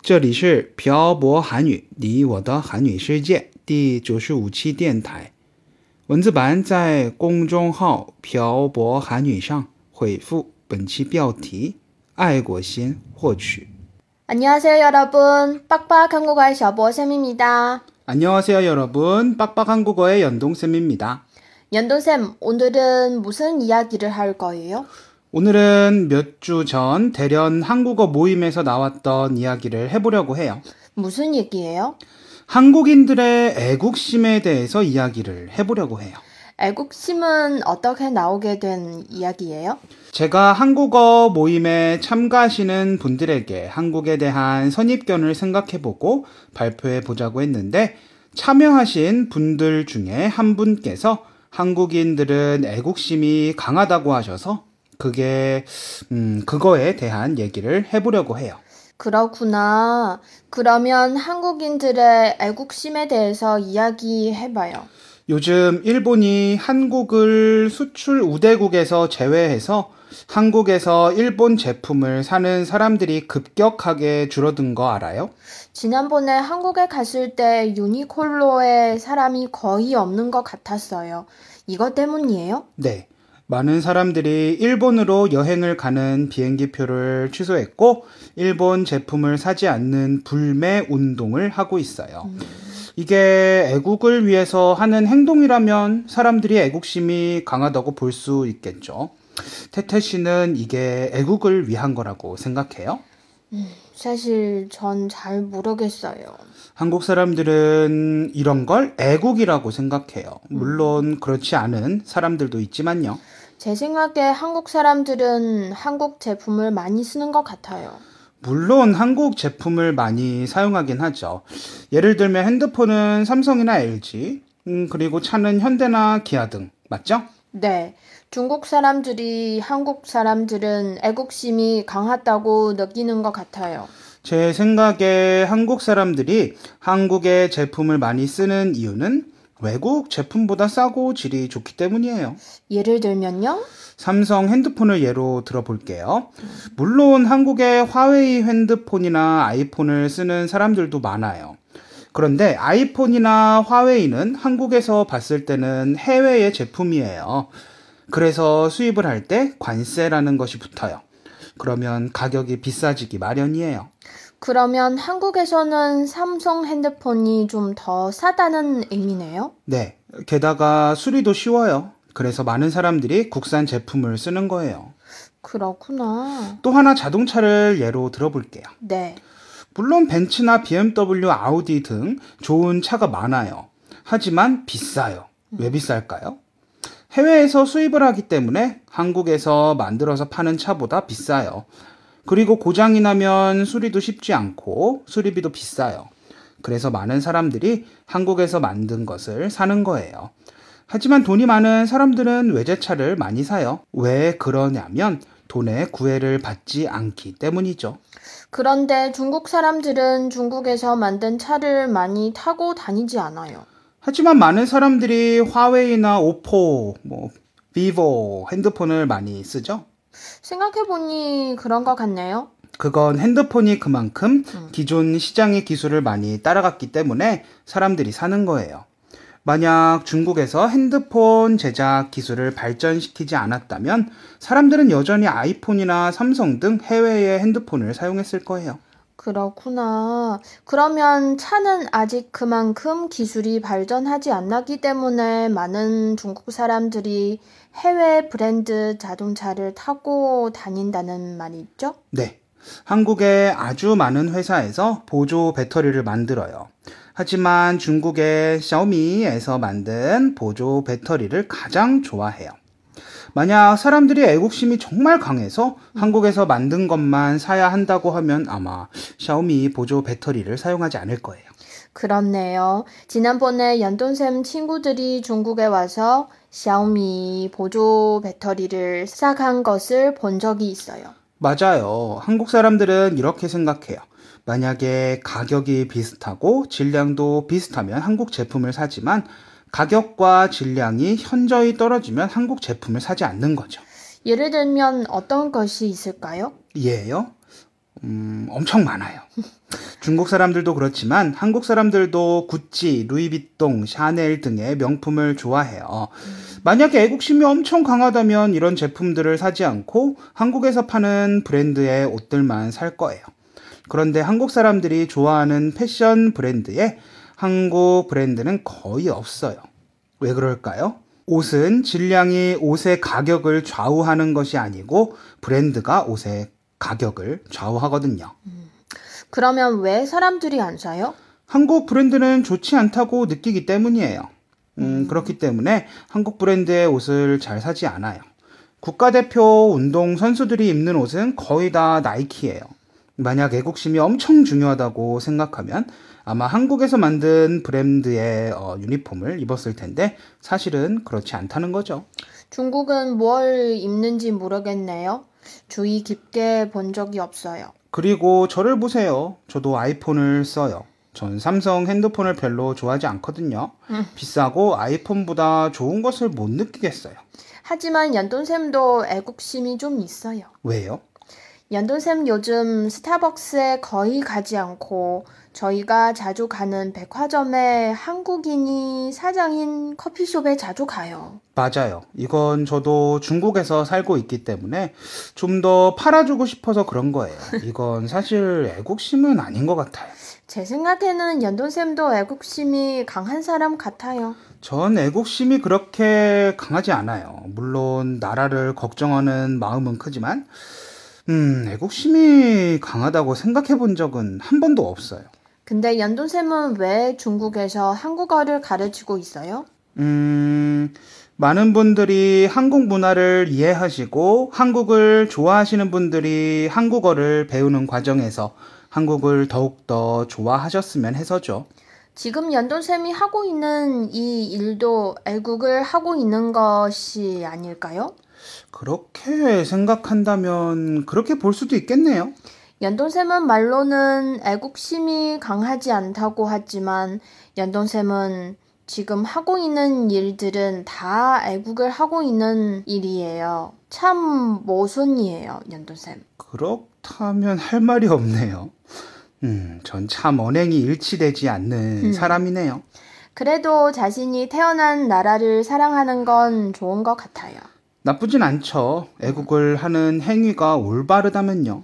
这里是漂泊韩语你我的韩语世界第九十五期电台。文字版在公众号“漂泊韩语”上回复本期标题“爱国心”获取。 안녕하세요 여러분. 빡빡 한국어의 셔보쌤입니다. 안녕하세요 여러분. 빡빡 한국어의 연동쌤입니다. 연돈쌤, 오늘은 무슨 이야기를 할 거예요? 오늘은 몇 주 전 대련 한국어 모임에서 나왔던 이야기를 해보려고 해요. 무슨 얘기예요? 한국인들의 애국심에 대해서 이야기를 해보려고 해요. 애국심은 어떻게 나오게 된 이야기예요? 제가 한국어 모임에 참가하시는 분들에게 한국에 대한 선입견을 생각해보고 발표해 보자고 했는데 참여하신 분들 중에 한 분께서 한국인들은 애국심이 강하다고 하셔서 그게 음 그거에 대한 얘기를 해보려고 해요. 그렇구나. 그러면 한국인들의 애국심에 대해서 이야기해봐요. 요즘 일본이 한국을 수출 우대국에서 제외해서 한국에서 일본 제품을 사는 사람들이 급격하게 줄어든 거 알아요? 지난번에 한국에 갔을 때 유니콜로에 사람이 거의 없는 것 같았어요. 이것 때문이에요? 네. 많은 사람들이 일본으로 여행을 가는 비행기 표를 취소했고, 일본 제품을 사지 않는 불매 운동을 하고 있어요. 이게 애국을 위해서 하는 행동이라면 사람들이 애국심이 강하다고 볼 수 있겠죠. 태태 씨는 이게 애국을 위한 거라고 생각해요? 사실 전 잘 모르겠어요. 한국 사람들은 이런 걸 애국이라고 생각해요. 물론 그렇지 않은 사람들도 있지만요. 제 생각에 한국 사람들은 한국 제품을 많이 쓰는 것 같아요. 물론 한국 제품을 많이 사용하긴 하죠. 예를 들면 핸드폰은 삼성이나 LG, 음, 그리고 차는 현대나 기아 등, 맞죠? 네. 중국 사람들이 한국 사람들은 애국심이 강하다고 느끼는 것 같아요. 제 생각에 한국 사람들이 한국의 제품을 많이 쓰는 이유는 외국 제품보다 싸고 질이 좋기 때문이에요. 예를 들면요? 삼성 핸드폰을 예로 들어볼게요. 물론 한국의 화웨이 핸드폰이나 아이폰을 쓰는 사람들도 많아요. 그런데 아이폰이나 화웨이는 한국에서 봤을 때는 해외의 제품이에요. 그래서 수입을 할 때 관세라는 것이 붙어요. 그러면 가격이 비싸지기 마련이에요. 그러면 한국에서는 삼성 핸드폰이 좀 더 싸다는 의미네요? 네. 게다가 수리도 쉬워요. 그래서 많은 사람들이 국산 제품을 쓰는 거예요. 그렇구나. 또 하나 자동차를 예로 들어볼게요. 네. 물론 벤츠나 BMW, 아우디 등 좋은 차가 많아요. 하지만 비싸요. 왜 비쌀까요? 해외에서 수입을 하기 때문에 한국에서 만들어서 파는 차보다 비싸요. 그리고 고장이 나면 수리도 쉽지 않고 수리비도 비싸요. 그래서 많은 사람들이 한국에서 만든 것을 사는 거예요. 하지만 돈이 많은 사람들은 외제차를 많이 사요. 왜 그러냐면 돈의 구애를 받지 않기 때문이죠. 그런데 중국 사람들은 중국에서 만든 차를 많이 타고 다니지 않아요. 하지만 많은 사람들이 화웨이나 오포, 뭐 비보 핸드폰을 많이 쓰죠. 생각해보니 그런 것 같네요. 그건 핸드폰이 그만큼 기존 시장의 기술을 많이 따라갔기 때문에 사람들이 사는 거예요. 만약 중국에서 핸드폰 제작 기술을 발전시키지 않았다면 사람들은 여전히 아이폰이나 삼성 등 해외의 핸드폰을 사용했을 거예요. 그렇구나. 그러면 차는 아직 그만큼 기술이 발전하지 않았기 때문에 많은 중국 사람들이 해외 브랜드 자동차를 타고 다닌다는 말이죠? 네. 한국의 아주 많은 회사에서 보조 배터리를 만들어요. 하지만 중국의 샤오미에서 만든 보조 배터리를 가장 좋아해요. 만약 사람들이 애국심이 정말 강해서 한국에서 만든 것만 사야 한다고 하면 아마 샤오미 보조 배터리를 사용하지 않을 거예요. 그렇네요. 지난번에 연돈샘 친구들이 중국에 와서 샤오미 보조 배터리를 시작한 것을 본 적이 있어요. 맞아요. 한국 사람들은 이렇게 생각해요. 만약에 가격이 비슷하고 질량도 비슷하면 한국 제품을 사지만 가격과 질량이 현저히 떨어지면 한국 제품을 사지 않는 거죠. 예를 들면 어떤 것이 있을까요? 이해해요? 음, 엄청 많아요. 중국 사람들도 그렇지만 한국 사람들도 구찌, 루이비통, 샤넬 등의 명품을 좋아해요. 만약에 애국심이 엄청 강하다면 이런 제품들을 사지 않고 한국에서 파는 브랜드의 옷들만 살 거예요. 그런데 한국 사람들이 좋아하는 패션 브랜드에 한국 브랜드는 거의 없어요. 왜 그럴까요? 옷은 질량이 옷의 가격을 좌우하는 것이 아니고 브랜드가 옷의 가격을 좌우하거든요. 그러면 왜 사람들이 안 사요? 한국 브랜드는 좋지 않다고 느끼기 때문이에요. 음, 그렇기 때문에 한국 브랜드의 옷을 잘 사지 않아요. 국가대표 운동 선수들이 입는 옷은 거의 다 나이키예요. 만약 애국심이 엄청 중요하다고 생각하면 아마 한국에서 만든 브랜드의 어, 유니폼을 입었을 텐데 사실은 그렇지 않다는 거죠. 중국은 뭘 입는지 모르겠네요. 주의 깊게 본 적이 없어요. 그리고 저를 보세요. 저도 아이폰을 써요. 전 삼성 핸드폰을 별로 좋아하지 않거든요. 비싸고 아이폰보다 좋은 것을 못 느끼겠어요. 하지만 연돈샘도 애국심이 좀 있어요. 왜요? 연돈샘 요즘 스타벅스에 거의 가지 않고 저희가 자주 가는 백화점에 한국인이 사장인 커피숍에 자주 가요. 맞아요. 이건 저도 중국에서 살고 있기 때문에 좀 더 팔아주고 싶어서 그런 거예요. 이건 사실 애국심은 아닌 것 같아요. 제 생각에는 연돈샘도 애국심이 강한 사람 같아요. 전 애국심이 그렇게 강하지 않아요. 물론 나라를 걱정하는 마음은 크지만, 음, 애국심이 강하다고 생각해 본 적은 한 번도 없어요. 근데 연돈샘은 왜 중국에서 한국어를 가르치고 있어요? 음, 많은 분들이 한국 문화를 이해하시고 한국을 좋아하시는 분들이 한국어를 배우는 과정에서 한국을 더욱더 좋아하셨으면 해서죠. 지금 연돈샘이 하고 있는 이 일도 애국을 하고 있는 것이 아닐까요? 그렇게 생각한다면 그렇게 볼 수도 있겠네요. 연돈샘은 말로는 애국심이 강하지 않다고 하지만 연돈샘은 지금 하고 있는 일들은 다 애국을 하고 있는 일이에요. 참 모순이에요, 연돈샘. 그렇다면 할 말이 없네요. 음, 전 참 언행이 일치되지 않는 사람이네요. 그래도 자신이 태어난 나라를 사랑하는 건 좋은 것 같아요. 나쁘진 않죠. 애국을 하는 행위가 올바르다면요.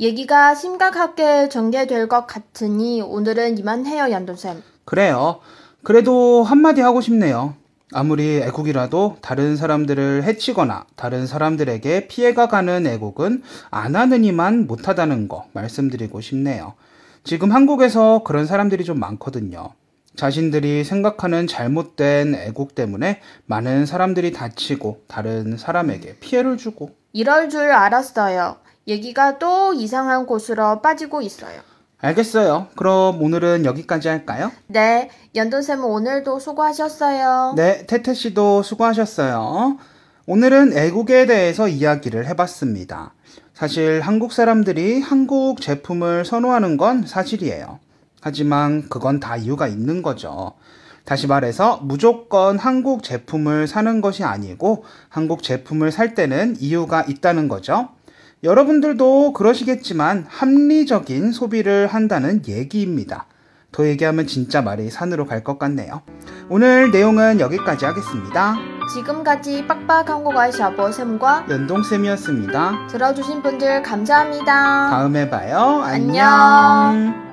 얘기가 심각하게 전개될 것 같으니 오늘은 이만해요, 연돈샘. 그래요. 그래도 한마디 하고 싶네요. 아무리 애국이라도 다른 사람들을 해치거나 다른 사람들에게 피해가 가는 애국은 안 하느니만 못하다는 거 말씀드리고 싶네요. 지금 한국에서 그런 사람들이 좀 많거든요. 자신들이 생각하는 잘못된 애국 때문에 많은 사람들이 다치고 다른 사람에게 피해를 주고 이럴 줄 알았어요. 얘기가 또 이상한 곳으로 빠지고 있어요. 알겠어요. 그럼 오늘은 여기까지 할까요? 네, 연돈샘은 오늘도 수고하셨어요. 네, 태태 씨도 수고하셨어요. 오늘은 애국에 대해서 이야기를 해봤습니다. 사실 한국 사람들이 한국 제품을 선호하는 건 사실이에요. 하지만 그건 다 이유가 있는 거죠. 다시 말해서 무조건 한국 제품을 사는 것이 아니고 한국 제품을 살 때는 이유가 있다는 거죠. 여러분들도 그러시겠지만 합리적인 소비를 한다는 얘기입니다. 더 얘기하면 진짜 말이 산으로 갈 것 같네요. 오늘 내용은 여기까지 하겠습니다. 지금까지 빡빡 한국어의 샤버샘과 연동쌤이었습니다. 들어주신 분들 감사합니다. 다음에 봐요. 안녕. 안녕.